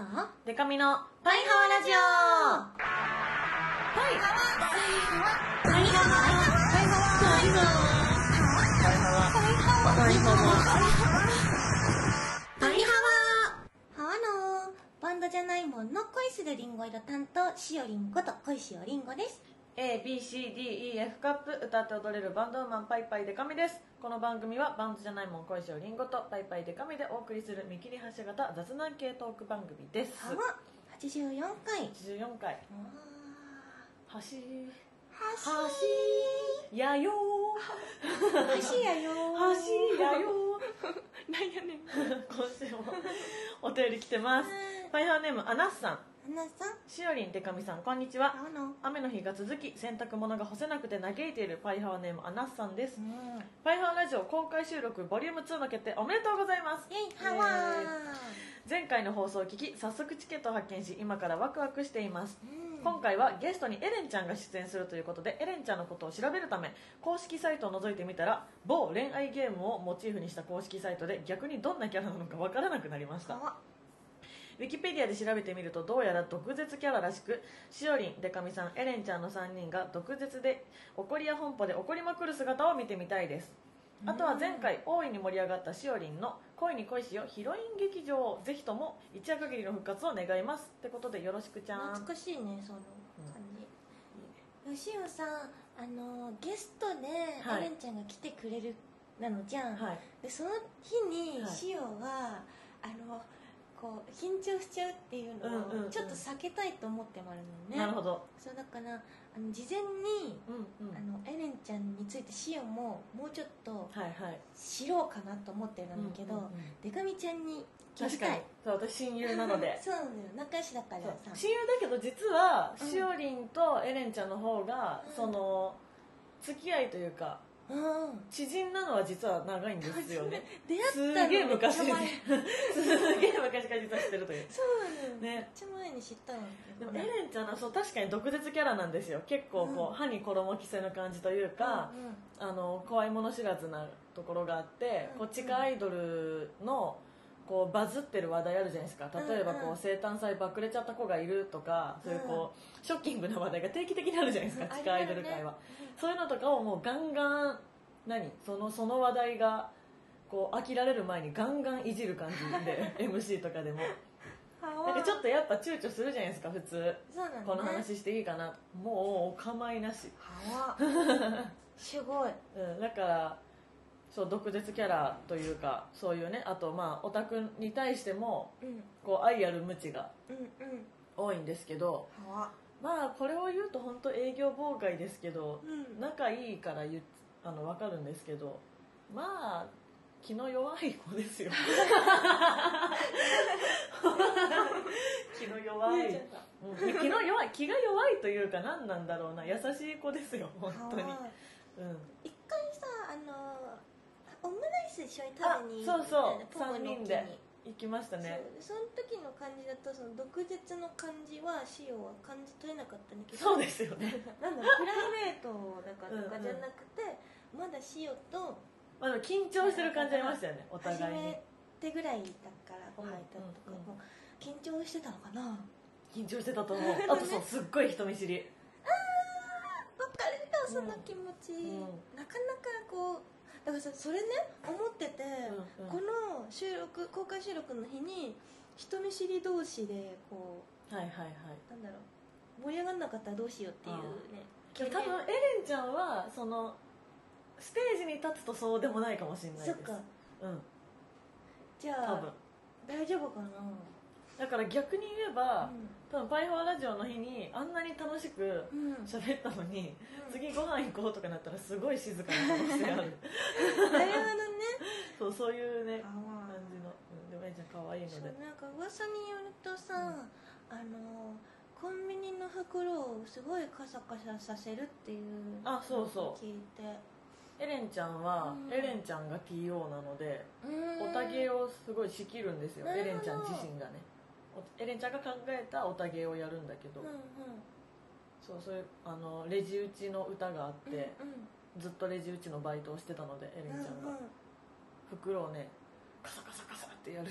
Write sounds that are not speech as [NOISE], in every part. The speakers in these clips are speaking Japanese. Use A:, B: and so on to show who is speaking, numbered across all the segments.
A: と
B: デカミのパイハワラジオ。パイハワ。パイハワ。パイハワ。パイハワ。パイハワ。パイハワ。パイハ
A: ハワ。のバンドじゃないもんの恋するリンゴ色担当しおりんこと恋しおりんごです
B: ワ ABCDEF カップ歌って踊れるバンドウーマンパイパイデカミです。この番組はバンドじゃないもん恋しおりんごとパイパイデカミでお送りする見切り発車型雑談系トーク番組です。
A: ハワ84回。
B: 84回。橋
A: は
B: 橋やよー。
A: 橋やよ
B: 橋やよ
A: なんやねん。[LAUGHS]
B: 今週もお便り来てます。パイハーネームアナッサン
A: 花さん。
B: しおりんてかみさんこんにちは。雨の日が続き洗濯物が干せなくて嘆いているパイハワネームアナッサンです。
A: うん。
B: パイハワラジオ公開収録ボリューム2の決定おめでとうございます。
A: イェイハワ
B: ー。イ前回の放送を聞き早速チケットを発見し今からワクワクしています。
A: うん。
B: 今回はゲストにエレンちゃんが出演するということでエレンちゃんのことを調べるため公式サイトを覗いてみたら某恋愛ゲームをモチーフにした公式サイトで逆にどんなキャラなのかわからなくなりましたウィキペディアで調べてみるとどうやら毒舌キャラらしくしおりん、でかみさん、エレンちゃんの3人が毒舌で怒りや本舗で怒りまくる姿を見てみたいです。あとは前回大いに盛り上がったしおりんの「恋に恋しよヒロイン劇場」をぜひとも一夜限りの復活を願いますってことでよろしくちゃん。
A: 懐かしいねその感じ、よしおさんあのゲストで
B: はい。
A: エレンちゃんが来てくれるなのじゃん、
B: はい。
A: でその日に
B: はい。
A: しおは、あのこう緊張しちゃうっていうのをちょっと避けたいと思ってもあるのね、
B: なるほど。
A: そうだからあの事前に、
B: うんうん。
A: あのエレンちゃんについてしおももうちょっと
B: はいはい。
A: 知ろうかなと思ってるんだけど、
B: うんうんうん。
A: でかみちゃんに聞き
B: 確かに。
A: たい
B: そう私親友なので。[LAUGHS]
A: そうなのよ。仲良しだからさ。
B: 親友だけど実は
A: うん。
B: しおりんとエレンちゃんの方が、
A: うん。
B: その付き合いというか
A: うん
B: 知人なのは実は長いんですよね。
A: 出会った
B: す
A: の
B: げえ昔。[LAUGHS] すげえ昔から実は知ってるという。
A: そうなのよ、
B: ね。
A: めっちゃ前に知ったの。
B: でもエレンちゃんはそう確かに毒舌キャラなんですよ。結構こう、
A: うん。
B: 歯に衣着せぬ感じというか、あの怖いもの知らずなところがあって、
A: うん
B: こう地下アイドルのこうバズってる話題あるじゃないですか。例えばこう、
A: うんうん
B: 生誕祭バクれちゃった子がいるとかそういうこう、ショッキングな話題が定期的にあるじゃないですか、
A: うん。
B: 地下アイドル界は、そういうのとかをもうガンガン何？そのその話題がこう飽きられる前にガンガンいじる感じで [LAUGHS] MC とかでも。なんかちょっとやっぱ躊躇するじゃないですか普通。
A: そうなの、ね、
B: この話していいかな。もうお構いなし、
A: はわ [LAUGHS] すごい。
B: うん、だからそう毒舌キャラというかそういうねあとまあオタクに対しても
A: うん。
B: こう愛ある無知が
A: うんうん。
B: 多いんですけど
A: はわ
B: まあこれを言うと本当営業妨害ですけど、
A: うん。
B: 仲いいから言っあの分かるんですけどまあ気の弱い子ですよ。[LAUGHS] 気の弱い、うん、気の弱い気が弱いというか何なんだろうな。優しい子ですよ本当に。うん。
A: 一回さあのス一緒に食べに
B: あそうそう。
A: ポポの
B: 3人で行きましたね。
A: その時の感じだとその毒舌の感じはシオは感じ取れなかったんだけど。
B: そうですよね。[LAUGHS]
A: なんだろうプライベートだからと
B: うんうん
A: かじゃなくて、まだシオと
B: まあでも緊張してる感じありましたよねお
A: 初
B: 互いに。
A: めてぐらいだからご飯行ったのとか
B: うんうん。
A: も緊張してたのかな？わ
B: 緊張してたと思う。あとそうすっごい人見知り。
A: かる。よその気持ち、
B: うん。
A: なかなかこうだからさそれね思ってて、
B: うんうん。
A: この収録公開収録の日に人見知り同士でこ
B: はいはいはい。う
A: なんだろう盛り上がんなかったらどうしようっていうね。
B: 多分エレンちゃんはそのステージに立つとそうでもないかもしれないです。
A: そっか。
B: うん。
A: じゃあ大丈夫かな？
B: だから逆に言えば、
A: うん
B: 多分パイフォーラジオの日にあんなに楽しく
A: うん。
B: 喋ったのに、
A: うん。
B: 次ご飯行こうとかなったらすごい静かな可能性ある。
A: なるほどね。[LAUGHS]
B: そうそういうね感じの、うん、でもエレンちゃん可愛いので。
A: なんか噂によるとさ、あのコンビニの袋をすごいカサカサさせるっていう
B: あそうそう。
A: 聞いて。
B: エレンちゃんは、
A: うん。
B: エレンちゃんが TO なので
A: うん。
B: オタゲーをすごい仕切るんですよエレンちゃん自身がね。おエレンちゃんが考えたオタゲーをやるんだけど、
A: うんうん。
B: そうそういうあのレジ打ちの歌があって、
A: うんうん。
B: ずっとレジ打ちのバイトをしてたのでエレンちゃんが、
A: うんうん。
B: 袋をねカサカサカサってやる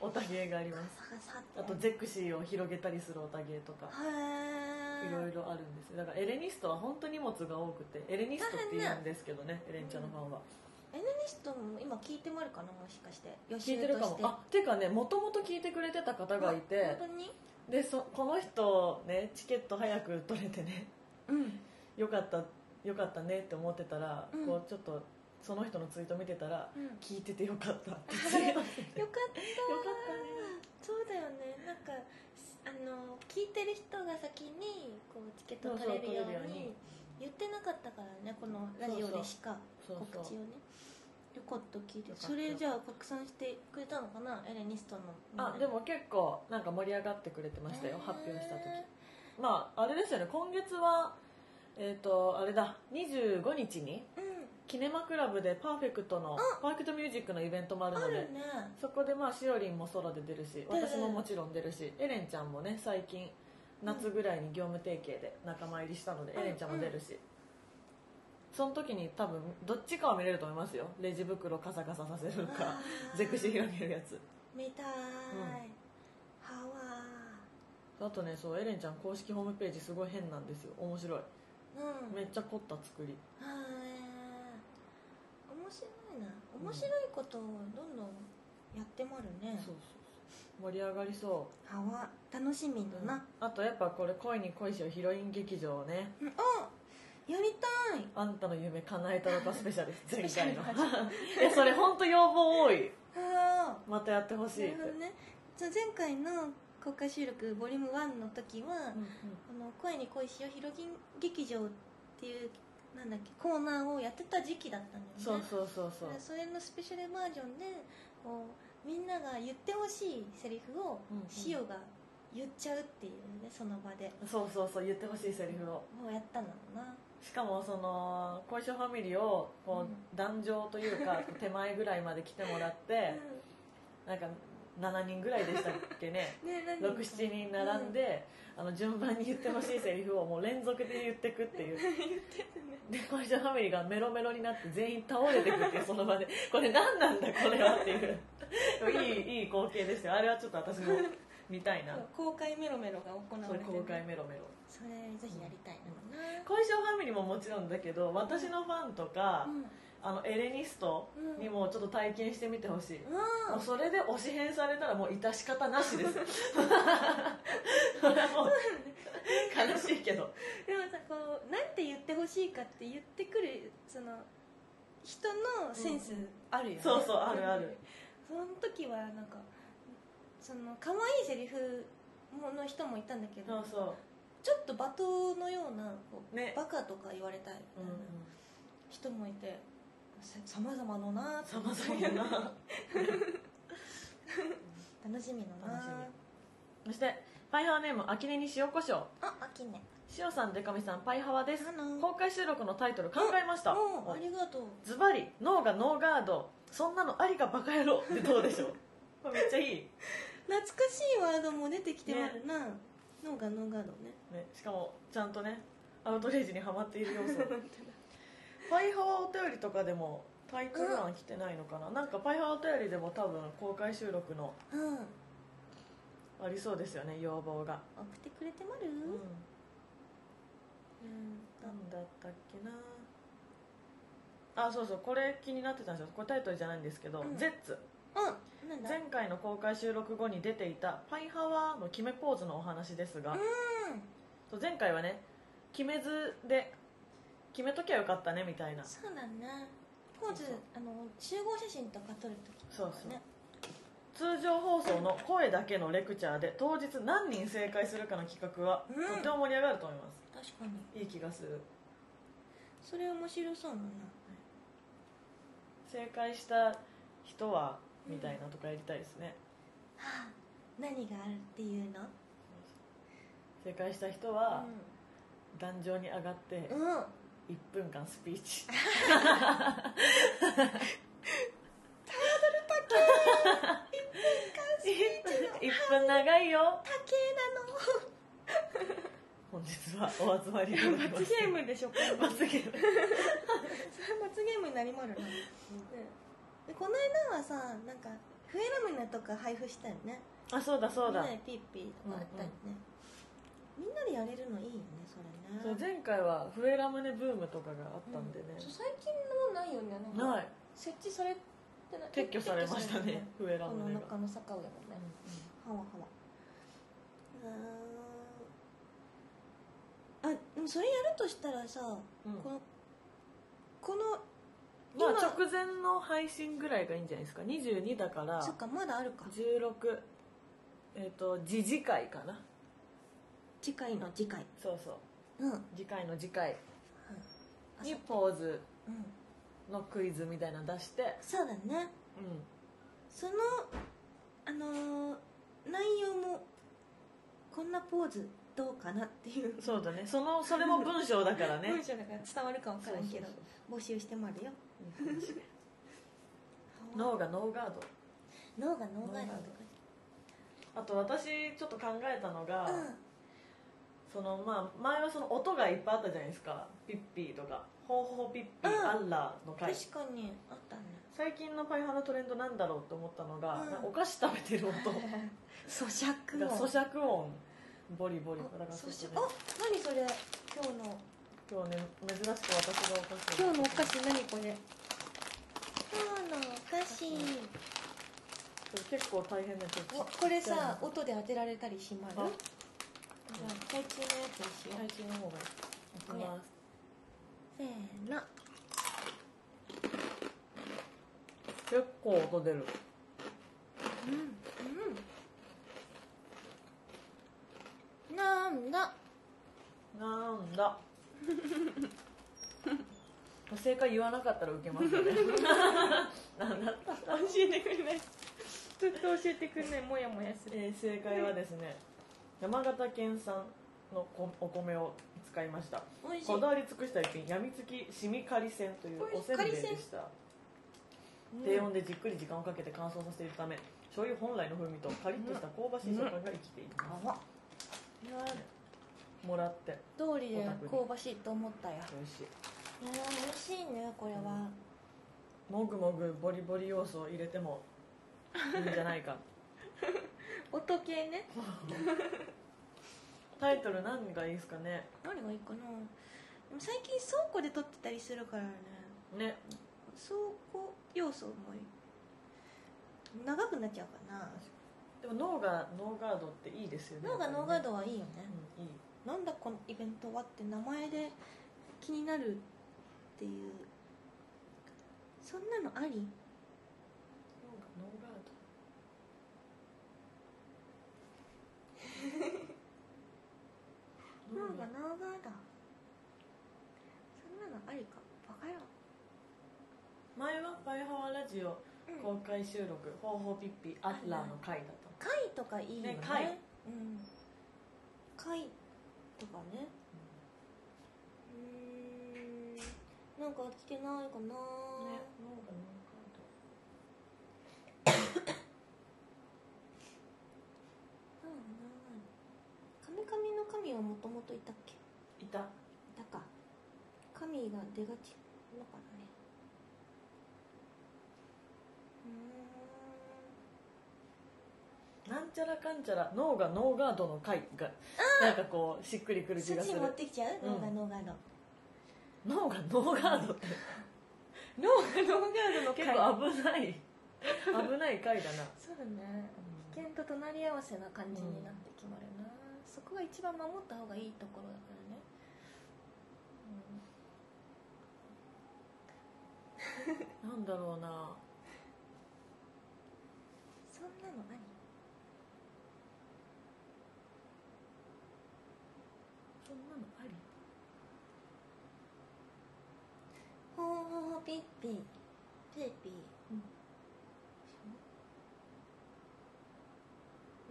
B: オタ芸があり
A: ガ
B: ます。あとゼクシーを広げたりするオタ芸とかいろいろあるんですよ。だからエレニストは本当荷物が多くてエレニストって言うんですけどねエレンちゃんのファンは、
A: エネニストも今聞いてもらうかな？もしかして。予
B: 聞いてるかも。あって。いうかねもともと聞いてくれてた方がいて。
A: 本当に？
B: でそこの人ねチケット早く取れてね。
A: うん。
B: よかったよかったねって思ってたら、
A: うん。
B: こうちょっとその人のツイート見てたら、
A: うん。
B: 聞いててよかったってツイートしてて
A: よかった
B: よかったね。
A: そうだよね。なんかあの聞いてる人が先にこうチケット取れるよう
B: に。
A: 言ってなかったからねこのラジオでしか
B: そう
A: 告知をね。よかった聞いてそれじゃあ拡散してくれたのかな？エレニストの
B: あでも結構なんか盛り上がってくれてましたよ
A: へー。
B: 発表した時。まああれですよね。今月はえっ、とあれだ。25日に
A: うん。
B: キネマクラブでパーフェクトのパーフェクトミュージックのイベントもあるので
A: ね。
B: そこでまあしおりんもソロで出るし私ももちろん出るしエレンちゃんもね最近夏ぐらいに業務提携で仲間入りしたので
A: うん。
B: エレンちゃんも出るしその時に多分どっちかは見れると思いますよ。レジ袋カサカサさせるかゼクシィ広げるやつ。
A: 見たーい、ハワ
B: あとねそうエレンちゃん公式ホームページすごい変なんですよ。面白い。
A: ーうん。
B: めっちゃ凝った作り。
A: はい面白いな。面白いことをどんどんやってもあるね、
B: そうそうそう。盛り上がりそ
A: ハワ楽しみ
B: う、
A: だな、
B: あとやっぱこれ恋に恋しようヒロイン劇場ね。
A: うん、あやりたい。
B: あんたの夢叶えたのかスペシャル前回のいやそれ本当要望多い。
A: あ
B: またやってほし
A: あ
B: いって
A: ね。前回の公開収録ボリューム1の時は、
B: うんうん。
A: あの声に恋しようヒロギン劇場っていうなんだっけコーナーをやってた時期だったんだよね。
B: そうそうそうそう。
A: でそれのスペシャルバージョンでこうみんなが言ってほしいセリフを
B: うんうん。
A: シオが言っちゃうっていうねその場で。
B: そうそうそう言ってほしいセリフを。
A: もうやったんだろうな
B: しかもその恋しょファミリーをこう壇上というか手前ぐらいまで来てもらってなんか7人ぐらいでしたっけね。[LAUGHS]
A: ね何人。か
B: 67人並んで、あの順番に言ってほしいセリフをもう連続で言ってくっていう。[LAUGHS] で恋しょファミリーがメロメロになって全員倒れてくっていうその場で。これ何なんだこれはっていう。いい [LAUGHS] いい光景ですよ。あれはちょっと私も見たいな。
A: 公開メロメロが行われてる。
B: それ公開メロメロ
A: それぜひやりたいな。
B: 恋しょファミリーももちろんだけど私のファンとか、
A: うん。
B: あのエレニストにもちょっと体験してみてほしい、
A: うん。
B: もうそれで推し変されたらもう致し方なしです。[LAUGHS] それはもう悲しいけど。
A: でもさこうなんて言ってほしいかって言ってくるその人のセンスあるよね、
B: そうそうあるある。
A: その時はなんかその可愛いセリフもの人もいたんだけど
B: そうそう
A: ちょっと罵倒のようなこう、
B: ね。
A: バカとか言われたいみたいな人もいてさまざまのな
B: さまざまやな。
A: 楽しみのな。
B: 楽しそしてパイハワネーム秋音に塩コショウ
A: あ秋ね
B: 塩さんでかみさんパイハワです。公開収録のタイトル考えました。
A: ありがとう。
B: ズバリ脳がノーガード。そんなのありかバカ野郎ってどうでしょう。[LAUGHS] これめっちゃいい。
A: 懐かしいワードも出てきてますな、ノーガノーガードね。
B: ね、しかもちゃんとねアウトレイジにはまっている要素。[LAUGHS] パイハワお便りとかでもタイトル欄来てないのかな、なんかパイハワお便りでも多分公開収録の
A: うん。
B: ありそうですよね要望が、
A: 送ってくれてまる？
B: うん、
A: うん。
B: なんだったっけな？あそうそうこれ気になってたんですよ。これタイトルじゃないんですけど「
A: うん。
B: ゼッツ
A: あなんだ？
B: 前回の公開収録後に出ていたパイハワの決めポーズのお話ですが、
A: うん。
B: 前回はね決めずで決めときゃよかったねみたいな。
A: そうだね。ポーズあの集合写真とか撮るとき
B: そうそう。
A: ね
B: 通常放送の声だけのレクチャーで当日何人正解するかの企画は、
A: うん。
B: とっても盛り上がると思います。
A: 確かに。
B: いい気がする。
A: それ面白そうだな。
B: 正解した人はみたいなとかやりたいですね、
A: はあ何があるっていうの？
B: 正解した人は壇上に上がって
A: うん、うん、
B: 1分間スピーチ [LAUGHS] 1分長いよ。
A: 竹なの。
B: 本日はお集まりいただきま
A: 罰ゲームでしょ
B: 罰ゲーム。[LAUGHS]
A: それ罰ゲームになりまるな、ね [LAUGHS] でこの間はさなんか笛ラムネとか配布したよね。
B: あそうだそうだ。
A: みんなでピッピーとかやったりね、みんなでやれるのいいよねそれ
B: そう
A: ね
B: 前回は笛ラムネブームとかがあったんでね、
A: そう最近のないよねなんか。
B: ない。
A: 設置されてない。
B: 撤去されましたね笛ラ
A: この
B: ムネが、
A: 中の坂上もね、はわはわ。うー。んあでもそれやるとしたらさ、
B: うん。
A: このこの
B: まあ
A: 今
B: 直前の配信ぐらいがいいんじゃないですか。22だから。
A: そっかまだあるか。
B: 16えっ、と次次回かな。
A: 次回の次回。
B: そうそう。
A: うん、うん、
B: 次回の次回。
A: あ
B: にポーズ。
A: うん。
B: のクイズみたいなの出して。
A: そうだね。
B: うん。
A: そのあのー内容もこんなポーズどうかなっていう。
B: そうだね。そのそれも文章だからね。[LAUGHS]
A: 文章だから伝わるか分からんけど募集してもあるよ。
B: そうそう脳がノーガード。
A: 脳が脳がある
B: あと私ちょっと考えたのが、
A: うん。
B: そのまあ前はその音がいっぱいあったじゃないですか。ピッピーとか。ホーホーピッピー、
A: うん。
B: アッラーの回。
A: 確かにあったね。
B: 最近のパイハラトレンドなんだろうって思ったのが、
A: うん。
B: お菓子食べてる音。[LAUGHS]
A: 咀嚼
B: が
A: 音
B: 咀嚼音。ボリボリ。だから
A: 咀嚼あ何それ？今日の
B: 今日ね珍しく私がお菓子を。
A: 今日のお菓子何これ？今日のお菓子。
B: 結構大変なやつ
A: おこれさ音で当てられたりしまる
B: あ
A: じゃあ最中のやつにしよう
B: 最近の方がいい。いきます。
A: せーの。
B: 結構音出る。
A: うんうん。なんだ？
B: なんだ正解言わなかったら受けますよね。なんだった
A: 教えてくれない。ずっと教えてくれない。もやもやする。
B: えー正解はですね山形県産のこお米を使いました。こだわり尽くした一品やみつきしみかりせんというおせんべいでした。低温でじっくり時間をかけて乾燥させているため醤油本来の風味とカリッとした香ばしい食感が生きています、もらって。
A: 通りで香ばしいと思ったや
B: 美味しい。
A: 美味しいねこれは。
B: もぐもぐボリボリ要素を入れてもいいんじゃないか。[LAUGHS]
A: 音系ね。
B: タイトル何がいいですかね？
A: 何がいいかな。でも最近倉庫で撮ってたりするからね。
B: ね。
A: 倉庫要素も長くなっちゃうかな。
B: でも脳がノーガードっていいですよね。
A: 脳がノーガードはいいよね、
B: うんいい
A: なんだこのイベントはって名前で気になるっていう。そんなのあり？
B: ノーガード。
A: 脳がノーガード。そんなのありか？バカよ。
B: 前は「パイハワラジオ」公開収録「ほうほうピッピアッラー」の回だった
A: 貝とかいいよね。
B: ね貝
A: うん。貝とかね。うー。んなんか来てないかな、
B: ね脳がノー
A: 神々の神はもともといたっけ？
B: いた。
A: いたか。神が出がちのかなね。う
B: なんちゃらかんちゃら脳がノーガードの回がなんかこうしっくりくる気がする。
A: 持ってきちゃう？
B: うん。
A: 脳がノーガード。
B: 脳がノーガードって。
A: 脳がノーガードの
B: 結構危ない。[LAUGHS] 危ない回だな。
A: そうだね。危険と隣り合わせな感じになって決まるな、そこが一番守った方がいいところだからね、
B: なんだろうな。
A: そんなの何
B: そんなのあり
A: ほーほーほーピー。ピー
B: う。ん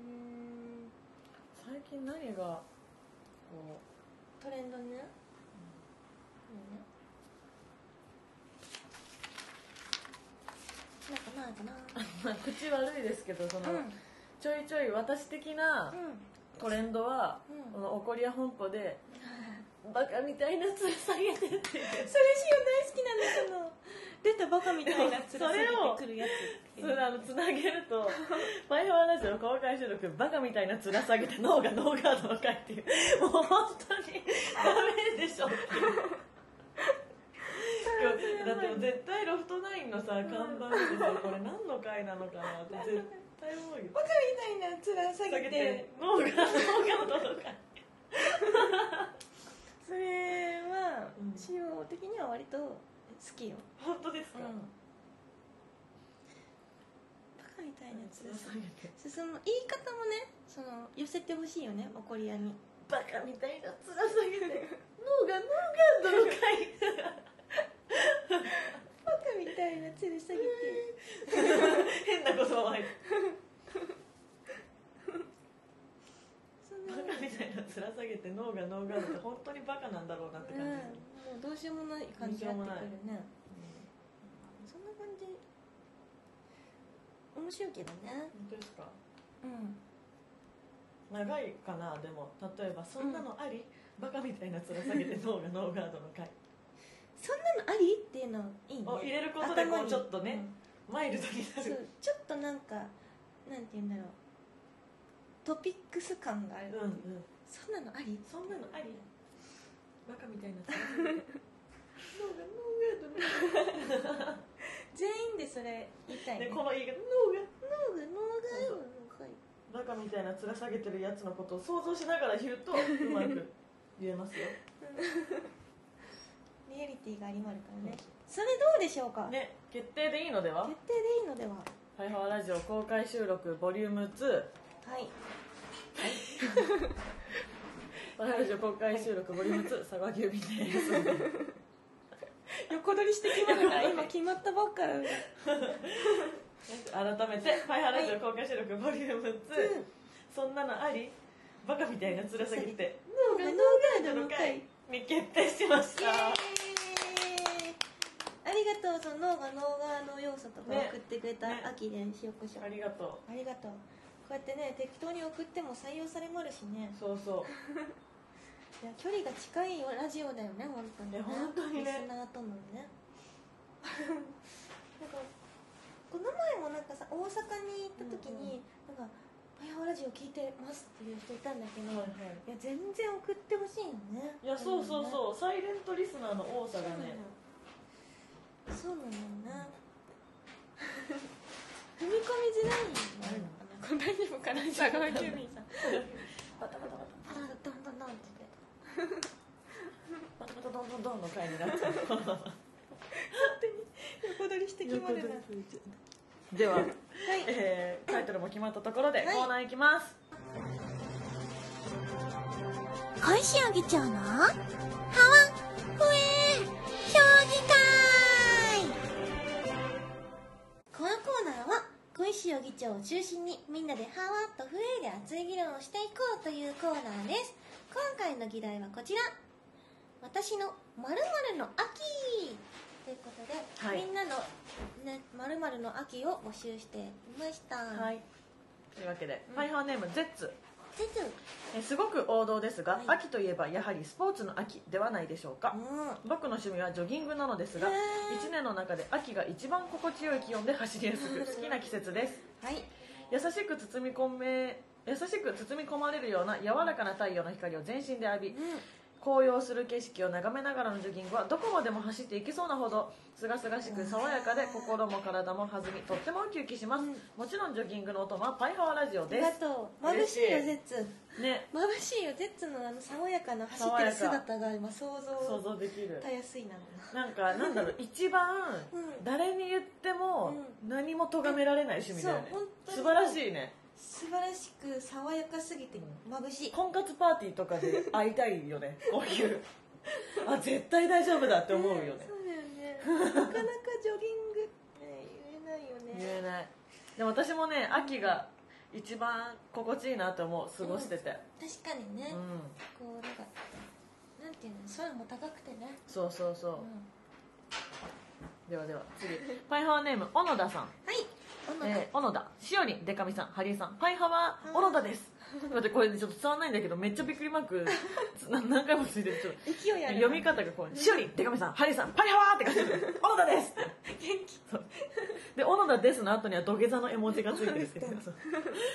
A: ん
B: 最近何がこ
A: トレンドね、うん、ねなんかないかな。[LAUGHS]
B: う、まあ、口悪いですけどその、
A: うん
B: ちょいちょい私的なトレンドは、
A: うん。
B: この怒りや本舗で [LAUGHS] バカみたいなつる下げてって [LAUGHS]
A: それしお大好きなんだけど出たバカみたいな面下げてくるやつ。
B: それあのつなげると「マイファーラジオ公開収録バカみたいな面下げて脳がノーガードの回」っていう。もう本当にダメでしょ。っていうだって絶対ロフトナインのさ看板見てさこれ。何の回なのかなって絶対思うよ。
A: バカみたいな面下げて。
B: 脳がノーガードの回。[LAUGHS]
A: それは
B: うん。
A: 仕様的には割と好きよ、
B: 本当ですか、
A: バカみたいな面
B: 面
A: 下
B: 下げて
A: げその言い方もねその寄せてほしいよね怒り屋に。
B: バカみたいな面下げて。[LAUGHS] 脳がノーガードの回
A: バカみたいな面下げて
B: 変なことは入って
A: その
B: バカみたいな面下げて脳がノーガードって本当にバカなんだろうなって感じ、
A: うん、もうどうしようもない感じになってくるね。そんな感じ。面白いけどね。
B: 本当ですか？
A: うん。
B: 長いかな？でも例えばそんなのあり、バカみたいな面下げて脳がノーガードの回。
A: そんなのあり？っていうのいいね。
B: を入れることでこうちょっとね、マイルドになる。
A: ちょっとなんかなんて言うんだろう。トピックス感がある、
B: うんうん。
A: そんなのあり？
B: そんなのあり？バカみたいな脳がノーガードの
A: 全員でそれ言いたいね。
B: でこの言い方脳が
A: 脳が脳がよ
B: バカみたいな面下げてるやつのことを想像しながら言うとうまく言えますよ
A: リアリティがありまるからねそれどうでしょうか、
B: ね決定でいいのでは
A: 決定でいいのでは「
B: ハイハワラジオ」公開収録ボリューム2
A: はい
B: ハイハワラジオ公開収録ボリューム2佐賀急便です [LAUGHS]
A: 横取りしてきまるから今決まったばっか [LAUGHS]
B: 改めて「ハイハワラジオ」公開収録ボリューム2そんなのあり？バカみたいな面下げて。
A: 脳がノーガードの回。
B: に決定しました。
A: イありがとうその脳が脳側の要素とか
B: ね。
A: 送ってくれた
B: ね。
A: 秋で塩コショウ
B: ありがと
A: ありがとう。こうやってね適当に送っても採用されまるしね。
B: うそうそう
A: いや距離が近いラジオだよね本当にね。
B: 本当にね。
A: リスナーとのね。なんかこの前もなんかさ大阪に行った時に、なんか「パイハワラジオ聞いてます」っていう人いたんだけど、
B: はいはい。
A: いや全然送ってほしいよね。
B: いやそうそう
A: う。
B: そうサイレントリスナーの多さがね。
A: そうなのよね。[LAUGHS] 踏み込みづらいのあるのかな、これ大丈夫かな佐川急便さん
B: バタバタバ
A: パラドンドンドンって
B: タバタバタドンドンドンの回になっちゃう。
A: 横取りしてきまるな。
B: では、
A: はい。
B: えータイトルも決まったところで
A: はい。
B: コーナーいきます、
A: 返しあげちゃうのハワふえ評議会。このコーナーは小石容議長を中心にみんなでハワとフエで熱い議論をしていこうというコーナーです今回の議題はこちら。私の〇〇の秋ということで、
B: はい。
A: みんなのね〇〇の秋を募集していました。
B: はい。というわけで、
A: うん。
B: ファイハーネームゼッツ。
A: てつ
B: えすごく王道ですが、
A: はい。
B: 秋といえばやはりスポーツの秋ではないでしょうか、
A: うん。
B: 僕の趣味はジョギングなのですが
A: へー。
B: 1年の中で秋が一番心地よい気温で走りやすく好きな季節です。
A: はい。
B: 優しく包み込め優しく包み込まれるような柔らかな太陽の光を全身で浴び
A: うん。
B: 紅葉する景色を眺めながらのジョギングはどこまでも走っていけそうなほどすがすがしく爽やかで心も体も弾みとってもウキウキします、
A: うん。
B: もちろんジョギングの音はパイハワラジオ
A: あり
B: です
A: がとう。眩しいよゼッツ。
B: ね。
A: 眩しいよゼッツのあの爽やかな走ってる姿が今想
B: 想
A: 像
B: 像できる。
A: たやすいな。
B: なんかなんだろう [LAUGHS] 一番
A: うん。
B: 誰に言っても
A: う
B: 何も咎められない趣味だよね。
A: そう本当に
B: 素晴らしいね
A: 素晴らしく爽やかすぎて眩しい。
B: 婚活パーティーとかで会いたいよね。[LAUGHS] こういう。あ絶対大丈夫だって思うよね。
A: そうだよね。[LAUGHS] なかなかジョギングって言えないよね。
B: 言えない。でも私もね秋が一番心地いいなと思う。過ごしてて。
A: 確かにね、
B: うん、
A: こうなんかなんていうの空も高くてね、
B: そうそうそう。
A: うん、
B: ではでは次。パイハワネーム小野田さん。
A: はい小野田
B: しおりんでかみさんハリーさんパイハワ小野田です。待ってこれちょっと伝わんないんだけどめっちゃびっくりマーク何回もついてる。ちょっと
A: 勢いある
B: 読み方がこう「しおりんでかみさんハリーさんパリハワー!」って書いてる「小野田です!」
A: 元気
B: そうで小野田ですの後には土下座の絵文字がついてるっていう。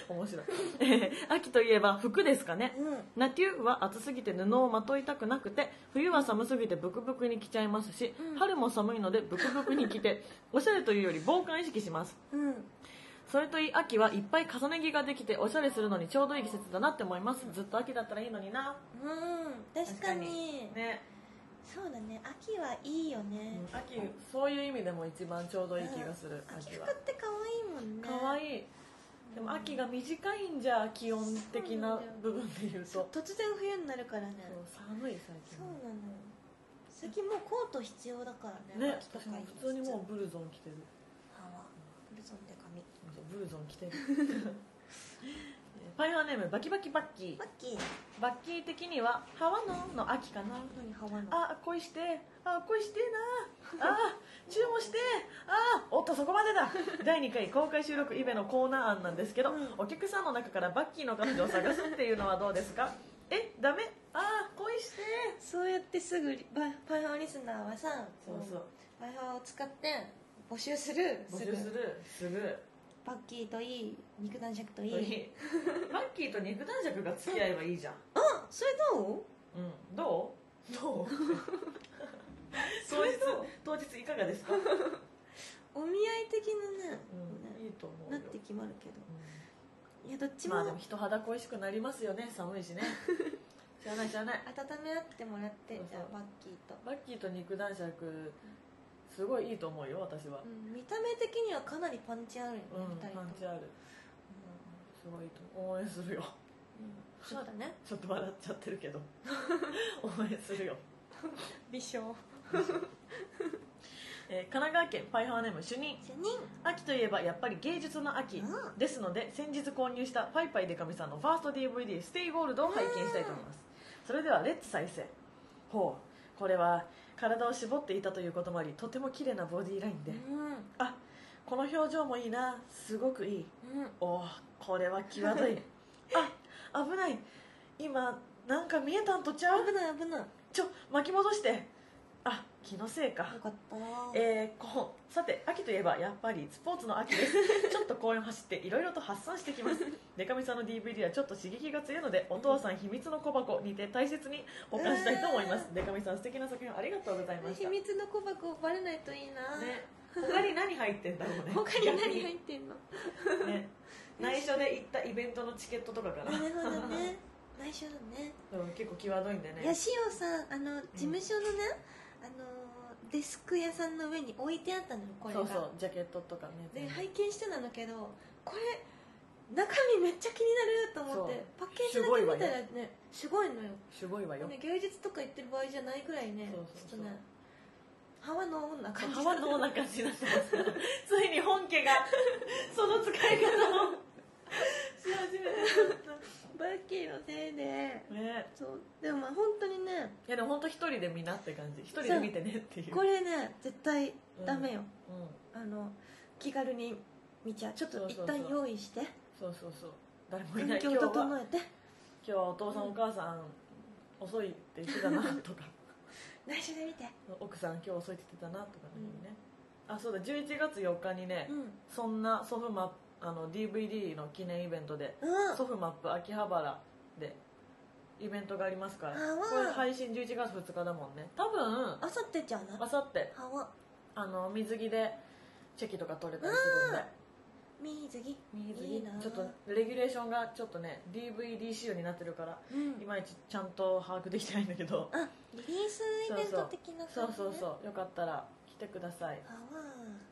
B: 面白い、え [LAUGHS] ー秋といえば服ですかね、
A: うん。
B: 夏は暑すぎて布をまといたくなくて冬は寒すぎてブクブクに着ちゃいますし、
A: うん。
B: 春も寒いのでブクブクに着ておしゃれというより防寒意識します。
A: うん
B: それといい秋はいっぱい重ね着ができておしゃれするのにちょうどいい季節だなって思います。ずっと秋だったらいいのにな。
A: うん確かに。
B: ね、
A: そうだね秋はいいよね、
B: うん秋そういう意味でも一番ちょうどいい気がする、
A: 秋
B: 秋は。
A: 服って可愛いもんね。
B: 可愛い。でも秋が短いんじゃ気温的な部分で言うと。
A: 突然冬になるからね。
B: 寒い最
A: そう
B: 近
A: なの最近もうコート必要だからね。
B: ね私も普通にもうブルゾン着てる。
A: はわブルゾンで
B: ブルゾン着てる。[LAUGHS] パイハーネームバキバキバッキー。
A: マッキー。
B: バッキー的には「ハワの」の秋かな。
A: 何ハワの
B: あ恋して。あ恋してえな。あ注文して。あおっとそこまでだ。第2回公開収録イベのコーナー案なんですけど、
A: うん。
B: お客さんの中からバッキーの彼女を探すっていうのはどうですか？えダメ？あ恋して。
A: そうやってすぐリバパイハーリスナーはさ
B: そうそう。
A: パイハーを使って募集する。
B: 募集する。すぐ
A: バッキーといい肉弾尺といい。
B: いいバッキーと肉弾尺が付き合えばいいじゃん。
A: あそれどう？
B: うん。どう？どう？当日当日いかがですか、[LAUGHS]
A: お見合い的なね、
B: うん、いいと思うよ。
A: なって決まるけど。
B: うん。
A: いやどっちも
B: まあでも人肌恋しくなりますよね寒いしね。[LAUGHS] 知らない知らない。
A: 温め合ってもらってじゃあバッキーと、
B: バッキーと肉弾尺すごいいいと思うよ私は。
A: うん、見た目的にはかなりパンチあるよね、
B: うん、パンチある。すごいと思う。応援するよ。
A: うんそうだね。[LAUGHS]
B: ちょっと笑っちゃってるけど。[LAUGHS] 応援するよ、
A: 美少 [LAUGHS]
B: えー神奈川県パイハーネーム主任。
A: 主任。
B: 秋といえばやっぱり芸術の秋、
A: うん。
B: ですので先日購入したパイパイデカミさんのファースト DVD「ステイゴールド」を拝見したいと思います。それではレッツ再生。ほうこれは体を絞っていたということもありとても綺麗なボディラインで、
A: うん。
B: あこの表情もいいな。すごくいい。
A: うん。
B: おーこれは際どい。[LAUGHS] あ危ない。今なんか見えたんとちゃう？
A: 危ない危ない。よ
B: ちょ巻き戻してあ気のせいか。
A: かった。
B: えー、こうさて秋といえばやっぱりスポーツの秋です。[LAUGHS] ちょっと公園を走っていろいろと発散してきます。デカミさんの DVD はちょっと刺激が強いのでお父さん秘密の小箱にて大切に保管したいと思います、デカミさん素敵な作品をありがとうございました。
A: 秘密の小箱バレないといいな、
B: ね。他に何入ってんだろうね。
A: 他に何入ってんの？
B: ね。[LAUGHS] 内緒で行ったイベントのチケットとかかな
A: なるほどね。[LAUGHS] 内緒だね。
B: 結構際どいんでね。
A: いやしおさんあの事務所のね、あのデスク屋さんの上に置いてあったのよこれが。
B: そうそうジャケットとかね。
A: で拝見してたんだけどこれ中身めっちゃ気になると思ってパッケージだけ見たらねすごいのよ。
B: すごいわよ。
A: ね芸術とか言ってる場合じゃないぐらいね
B: そうそうそう。
A: ちょっとねハワの女感じ
B: 幅のような感じになってますから。ついに本家がその使い方を。[LAUGHS] し始めて
A: バッキーのせいで。
B: ね。
A: そう。でもまあ本当にね。
B: いやでも本当一人で見なって感じ。一人で見てねっていう。
A: これね絶対ダメよ、
B: うん。
A: あの気軽に見ちゃう。ちょっと一旦用意して。
B: そうそうそう。誰もいない。
A: 環
B: 今日は
A: 境を整えて。
B: 今日はお父さんお母さん遅いって言ってたなとか。
A: 内緒で見て。
B: 奥さん今日遅いって言ってたなとかね、あそうだ。11月4日にね、
A: うん。
B: そんなソフマップあの DVD の記念イベントで
A: うん。
B: ソフマップ秋葉原でイベントがありますからこれ配信11月2日だもんね。多分
A: あさってじゃな。
B: あさっ。てあの水着でチェキとか取れたりするんで。
A: 水着。
B: 水着。ちょっとレギュレーションがちょっとね DVD 仕様になってるから
A: うん。
B: いまいちちゃんと把握できてないんだけど。
A: あリリースイベント的な
B: そうそう。
A: う
B: そうよかったら来てください。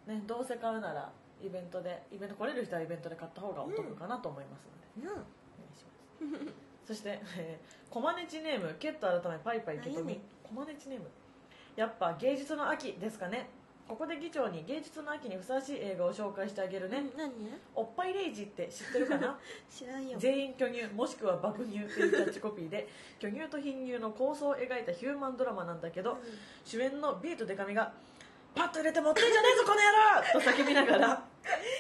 B: ねどうせ買うならイベントでイベント来れる人はイベントで買った方がお得かなと思いますので、
A: うん。
B: お願いします。そして、えー、コマネチネームケット改めパイパイケトミ。コマネチネーム。やっぱ芸術の秋ですかね。ここで議長に芸術の秋にふさわしい映画を紹介してあげるね、
A: うん何？
B: おっぱいレイジって知ってるかな？[LAUGHS]
A: 知らんよ。
B: 全員巨乳もしくは爆乳というキャッチコピーで [LAUGHS] 巨乳と貧乳の構想を描いたヒューマンドラマなんだけど、主演のビートデカミが「パッと入れて持ってんじゃねえぞこの野郎!」と叫びながら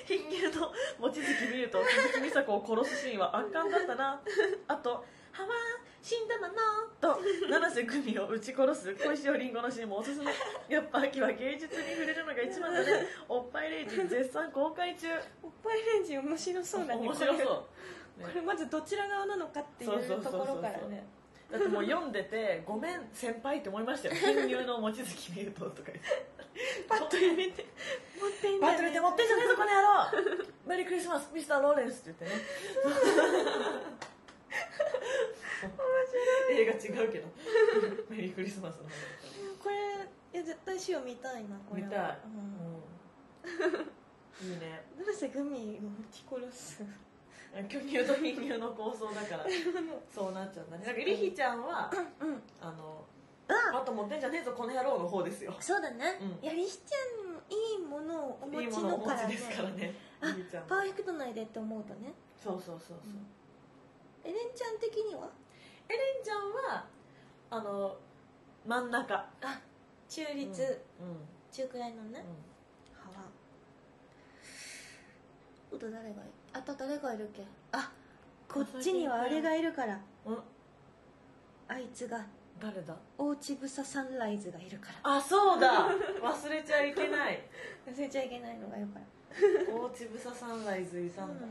B: 貧乳の望月見ると鈴木美佐子を殺すシーンは圧巻だったな。あと「はわ死んだのの」と七瀬久美を撃ち殺す小石をりんごのシーンもおすすめ。やっぱ秋は芸術に触れるのが一番だね。おっぱいレイジ絶賛公開中。
A: おっぱいレンジ面白そうだね
B: 面白そう。
A: これ。まずどちら側なのかってい
B: う
A: ところからね。
B: だってもう読んでて「ごめん先輩」って思いましたよ。貧乳の望月見るととか言って [LAUGHS]
A: パッと入れて。持っていいんだ
B: バット入れて持ってんじゃねえぞこの野郎。メリークリスマスミスターローレンスって言ってね。映画違うけど。メリークリスマスの
A: これいや絶対シオ見たいなこれは。
B: 見たい、
A: うん。
B: うん、いいね。
A: 七瀬グミを撃ち殺す。
B: 巨乳と貧乳の構想だから。[LAUGHS] そうなっちゃうんだね。なんかリヒちゃんは
A: うん。
B: あの
A: あ
B: バット持ってんじゃねえぞこの野郎の方ですよ。
A: そうだね、
B: うん。
A: やりしちゃんいいものをお持ち
B: の
A: からね。
B: ちですからね
A: あパーフェクト内でって思うとね。
B: そうそうそうそう、
A: エレンちゃん的には？
B: エレンちゃんはあの真ん中。
A: あ中
B: うん
A: 立、
B: うん。
A: 中くらいのね、
B: う
A: はわあと誰がいあと誰がいるっけ？あこっちにはあれがいるから。
B: んうん。
A: あいつが
B: 誰だ？
A: 大ちぶさサンライズがいるから。
B: あそうだ。忘れちゃいけない。[LAUGHS]
A: 忘れちゃいけないのがよから
B: 大ちぶさサンライズいたんだ、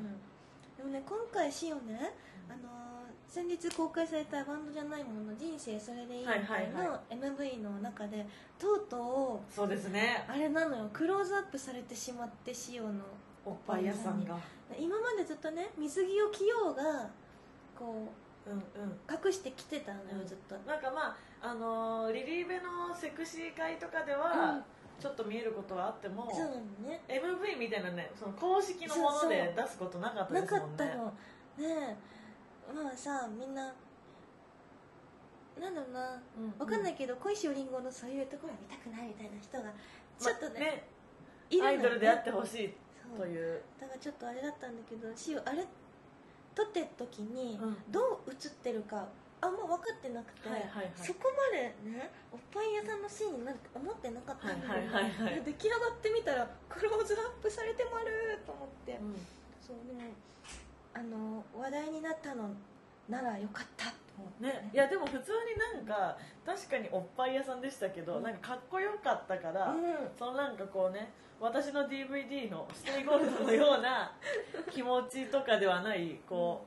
A: でもね今回シオね、あのー先日公開されたバンドじゃないものの人生それでいいみたいの MV の中でとうとう
B: そうですね。
A: あれなのよ。クローズアップされてしまってシオの
B: おっぱい屋さんが。
A: 今までずっとね水着を着ようがこう
B: うんうん
A: 隠してきてたのよ、
B: うん。
A: ずっと。
B: なんかまああのーリリーベのセクシー会とかでは、ちょっと見えることはあっても
A: ね。
B: MV みたいなねその公式のもので出すことなかった
A: な
B: ですもんね
A: かったの。ねえ。まあさみんななんだろうな。
B: うん
A: わかんないけど小石おりんごのそういうところは見たくないみたいな人がちょっとね,、
B: まね
A: いるのよね。
B: アイドルであってほしいという。
A: だからちょっとあれだったんだけどしおあれ撮ってる時に
B: うん。
A: どう映ってるかあんま分かってなくて、
B: はいはいはい。
A: そこまでねおっぱい屋さんのシーンになると思ってなかったんだけど、出来上がってみたらクローズアップされてまると思って、
B: うん。
A: そうでもあの話題になったのならよかった
B: ね、いやでも普通になんか確かにおっぱい屋さんでしたけど、
A: うん。
B: なんかかっこよかったから、
A: うん。
B: そのなんかこうね私の DVD のステイゴールドのような [LAUGHS] 気持ちとかではないこ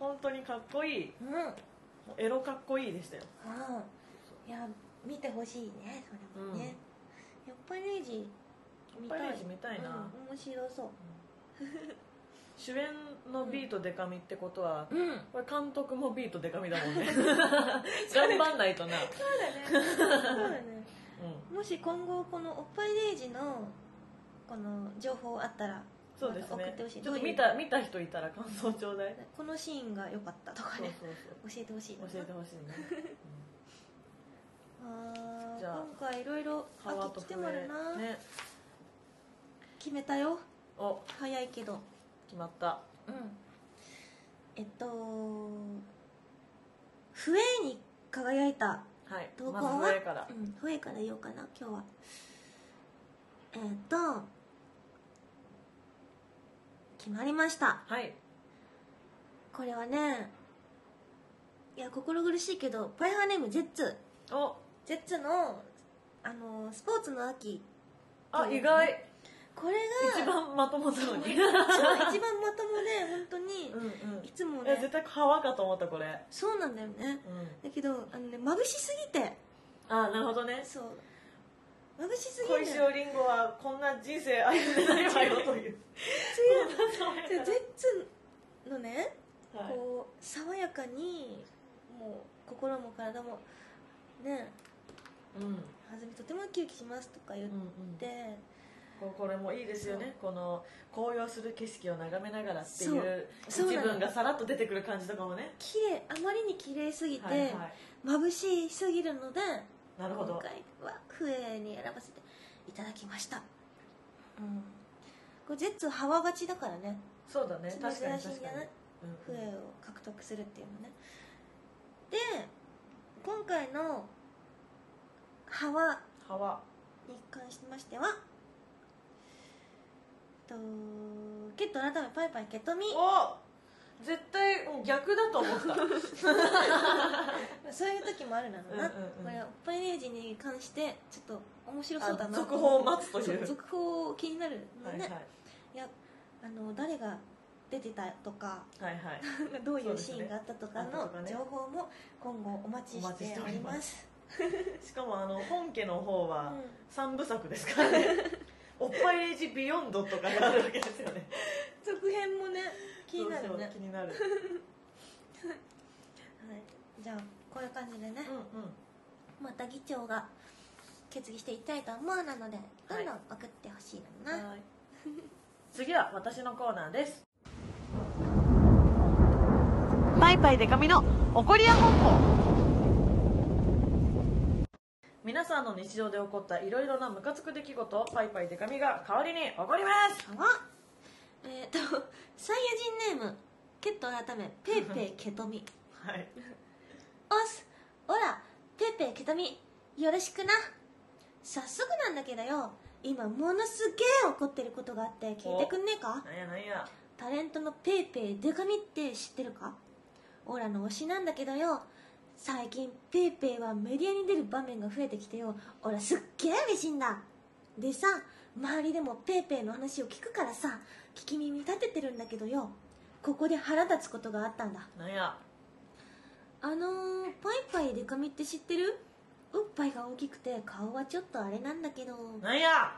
B: う本当にかっこいい
A: うん。あ
B: エロかっこいいでしたよ。
A: あいや見てほしいねそれもね、やっぱりレイジ
B: おっぱい見たいな、
A: うん、面白そう
B: 主演のビートデカミってことは、
A: うん。
B: これ監督もビートデカミだもんね。[LAUGHS] 頑張んないとな、
A: そうだね。そうだね。
B: うん、
A: もし今後このおっぱいレイジのこの情報あったら
B: そうですね。
A: また送ってほしい。
B: ちょっと見た見た人いたら感想ちょうだい。
A: このシーンが良かったとかね。教えてほしい
B: 教えてほしいね、
A: あー
B: じゃあ
A: 今回いろいろ秋来てもあるな、
B: ね。
A: 決めたよ。
B: お。
A: 早いけど
B: 決まった。
A: うん。えっと笛に輝いた。
B: はい。
A: 投稿
B: まずから。
A: うん。笛から言おうかな今日は。えっと決まりました。
B: はい。
A: これはねいや心苦しいけどプライハーネームゼッツ。
B: お。
A: ゼッツのあのスポーツの秋。
B: あ意外
A: これが
B: 一番まともなのに。
A: そう一番まともで本当に
B: うんうん。
A: いつも
B: いや絶
A: ね
B: 対ハワかと思ったこれ。
A: そうなんだよね。
B: うん。
A: だけどあのね眩しすぎて。
B: あなるほどね。
A: そう。眩しすぎ
B: 小
A: て
B: 石おりんごはこんな人生歩んでないわよという。
A: でゼッツのね
B: はい。
A: こう爽やかにもう心も体もね
B: うん。
A: はずみとてもウキウキしますとか言っ
B: うんうん。
A: て、
B: ここれもいいですよね。この紅葉する景色を眺めながらってい
A: そう。うそうなの。
B: 一文がさらっと出てくる感じとかもね。
A: 綺麗あまりに綺麗すぎて、
B: はいはい。
A: 眩しすぎるので
B: なるほど。
A: 今回は笛に選ばせていただきました。うん。これゼッツハワ勝ちだからね。
B: そうだね。
A: 珍
B: 確かに確かに。うん
A: 笛を獲得するっていうのね。で今回の「ハワ
B: ハワ」
A: に関しましてはとケット改めパイパイケトミ。
B: お絶対うん逆だと思った。[LAUGHS]
A: そういう時もあるなのな、
B: うんうんうん。
A: これおっぱいレイジに関してちょっと面白そうだな
B: あ続報を待つという。
A: 続報気になるのね、
B: はいはい。
A: い、やあの誰が出てたとか
B: はいはい。[LAUGHS]
A: どういうシーンがあったとかの情報も今後お待ちしております。
B: しかもあの本家の方は
A: うん。
B: 三部作ですからね [LAUGHS] おっぱいレイジビヨンドとかがあるわけですよね。
A: 続編もね気になるね。
B: 気になる。[LAUGHS]
A: はい、じゃあこういう感じでね、
B: うんうん。
A: また議長が決議していきたいと思うなのでどんどん送ってほしいのな、
B: はい。次は私のコーナーです。パイパイデカミの怒りや本舗皆さんの日常で起こったいろいろなムカつく出来事をパイパイデカミが代わりに怒ります。
A: あえっ、とサイヤ人ネームケット改めペーペーケトミ。
B: はい。
A: おすおらペーペーケトミよろしくな。早速なんだけどよ。今ものすげえ怒ってることがあって聞いてくんねえか？
B: なんやなんや。
A: タレントのペーペーデカミって知ってるか？オラの推しなんだけどよ最近ペーペーはメディアに出る場面が増えてきてよ。オラすっげえ嬉しいんだ。でさ周りでもペーペーの話を聞くからさ聞き耳立ててるんだけどよ。ここで腹立つことがあったんだ。
B: なんや？
A: あのー、パイパイデカミって知ってる？おっぱいが大きくて顔はちょっとあれなんだけど。
B: なんや？